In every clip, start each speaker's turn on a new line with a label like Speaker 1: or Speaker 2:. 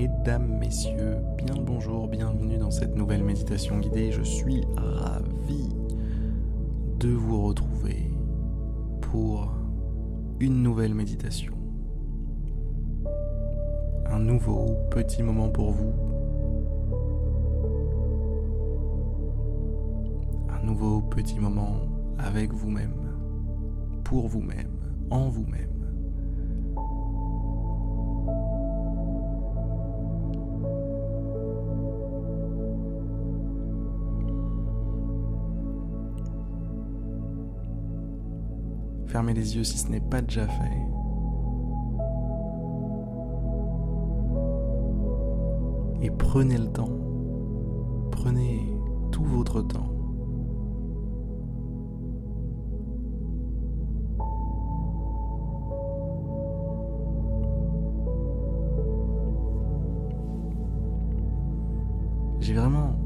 Speaker 1: Mesdames, Messieurs, bien le bonjour, bienvenue dans cette nouvelle méditation guidée. Je suis ravi de vous retrouver pour une nouvelle méditation. Un nouveau petit moment pour vous. Un nouveau petit moment avec vous-même, pour vous-même, en vous-même. Fermez les yeux si ce n'est pas déjà fait. Et prenez le temps. Prenez tout votre temps. J'ai vraiment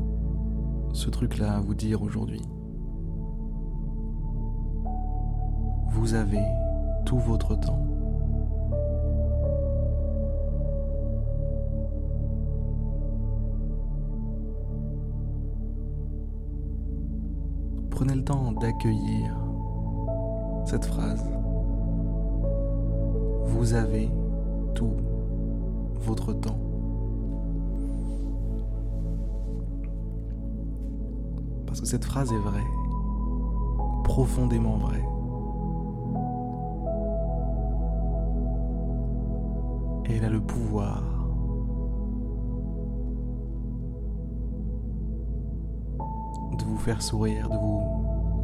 Speaker 1: ce truc-là à vous dire aujourd'hui. Vous avez tout votre temps. Prenez le temps d'accueillir cette phrase. Vous avez tout votre temps. Parce que cette phrase est vraie, profondément vraie. Elle a le pouvoir. De vous faire sourire, de vous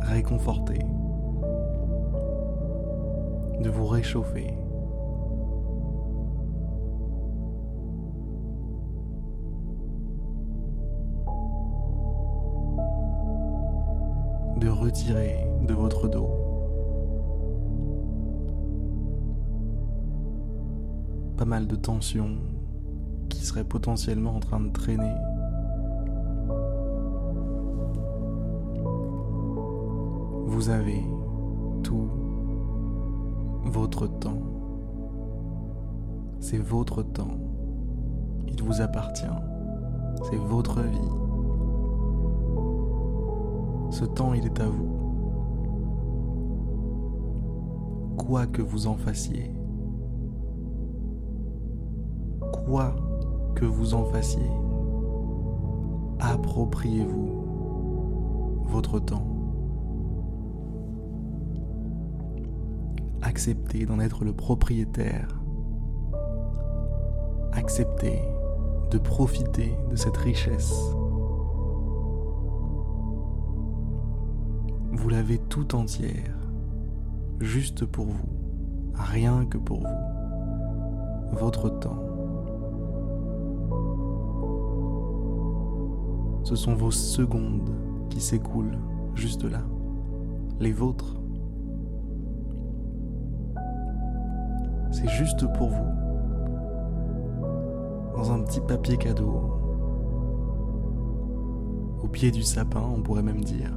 Speaker 1: réconforter, de vous réchauffer. de retirer de votre dos pas mal de tensions qui seraient potentiellement en train de traîner. Vous avez tout votre temps. C'est votre temps. Il vous appartient. C'est votre vie. Ce temps, il est à vous. Quoi que vous en fassiez. Quoi que vous en fassiez. Appropriez-vous votre temps. Acceptez d'en être le propriétaire. Acceptez de profiter de cette richesse. Vous l'avez tout entière, juste pour vous, rien que pour vous, votre temps. Ce sont vos secondes qui s'écoulent juste là, les vôtres. C'est juste pour vous, dans un petit papier cadeau, au pied du sapin, on pourrait même dire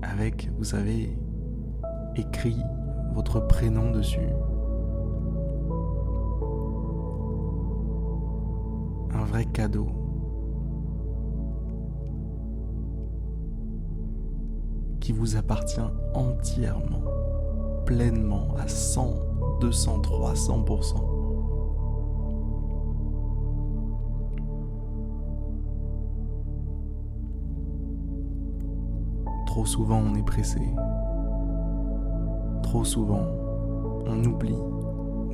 Speaker 1: avec, vous savez, écrit votre prénom dessus. Un vrai cadeau. Qui vous appartient entièrement, pleinement, à 100, 200, 300%. Trop souvent on est pressé. Trop souvent on oublie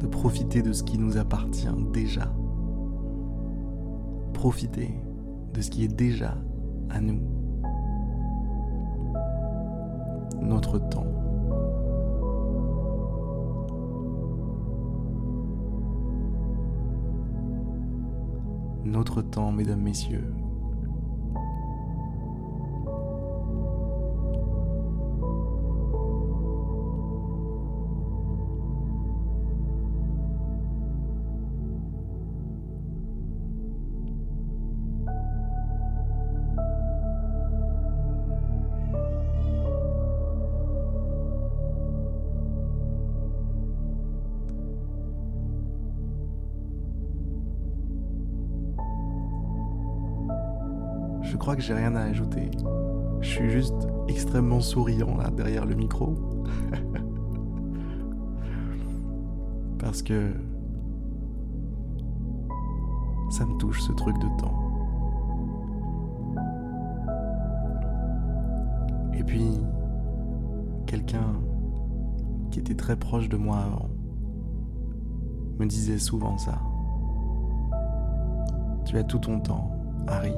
Speaker 1: de profiter de ce qui nous appartient déjà. Profiter de ce qui est déjà à nous. Notre temps. Notre temps, mesdames, messieurs. Crois que j'ai rien à ajouter. Je suis juste extrêmement souriant là derrière le micro. Parce que ça me touche ce truc de temps. Et puis, quelqu'un qui était très proche de moi avant me disait souvent ça. Tu as tout ton temps, Harry.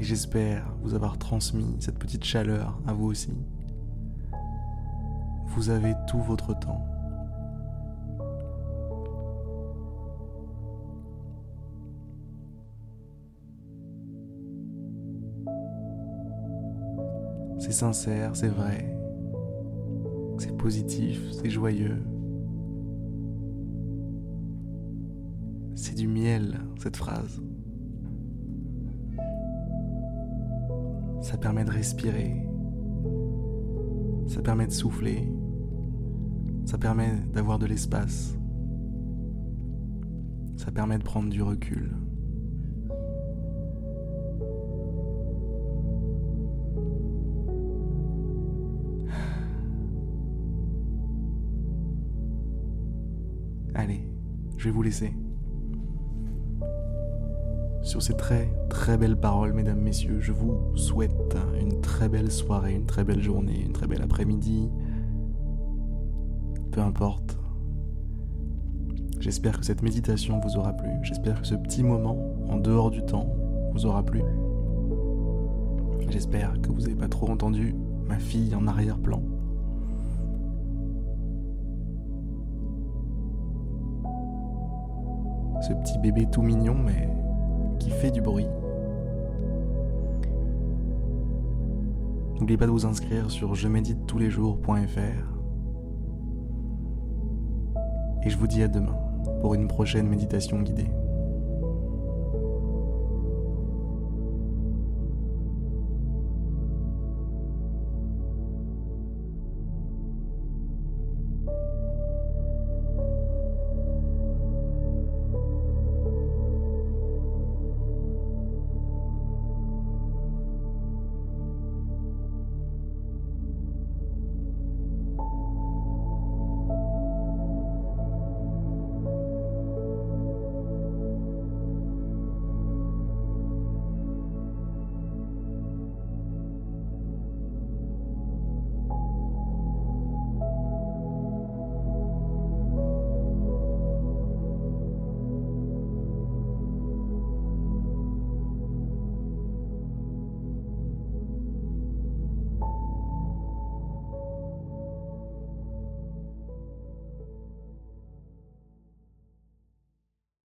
Speaker 1: Et j'espère vous avoir transmis cette petite chaleur à vous aussi. Vous avez tout votre temps. C'est sincère, c'est vrai. C'est positif, c'est joyeux. C'est du miel, cette phrase. Ça permet de respirer. Ça permet de souffler. Ça permet d'avoir de l'espace. Ça permet de prendre du recul. Allez, je vais vous laisser. Sur ces très très belles paroles, mesdames, messieurs, je vous souhaite une très belle soirée, une très belle journée, une très belle après-midi. Peu importe. J'espère que cette méditation vous aura plu. J'espère que ce petit moment en dehors du temps vous aura plu. J'espère que vous n'avez pas trop entendu ma fille en arrière-plan. Ce petit bébé tout mignon mais qui fait du bruit. N'oubliez pas de vous inscrire sur je médite tous les jours.fr. Et je vous dis à demain pour une prochaine méditation guidée.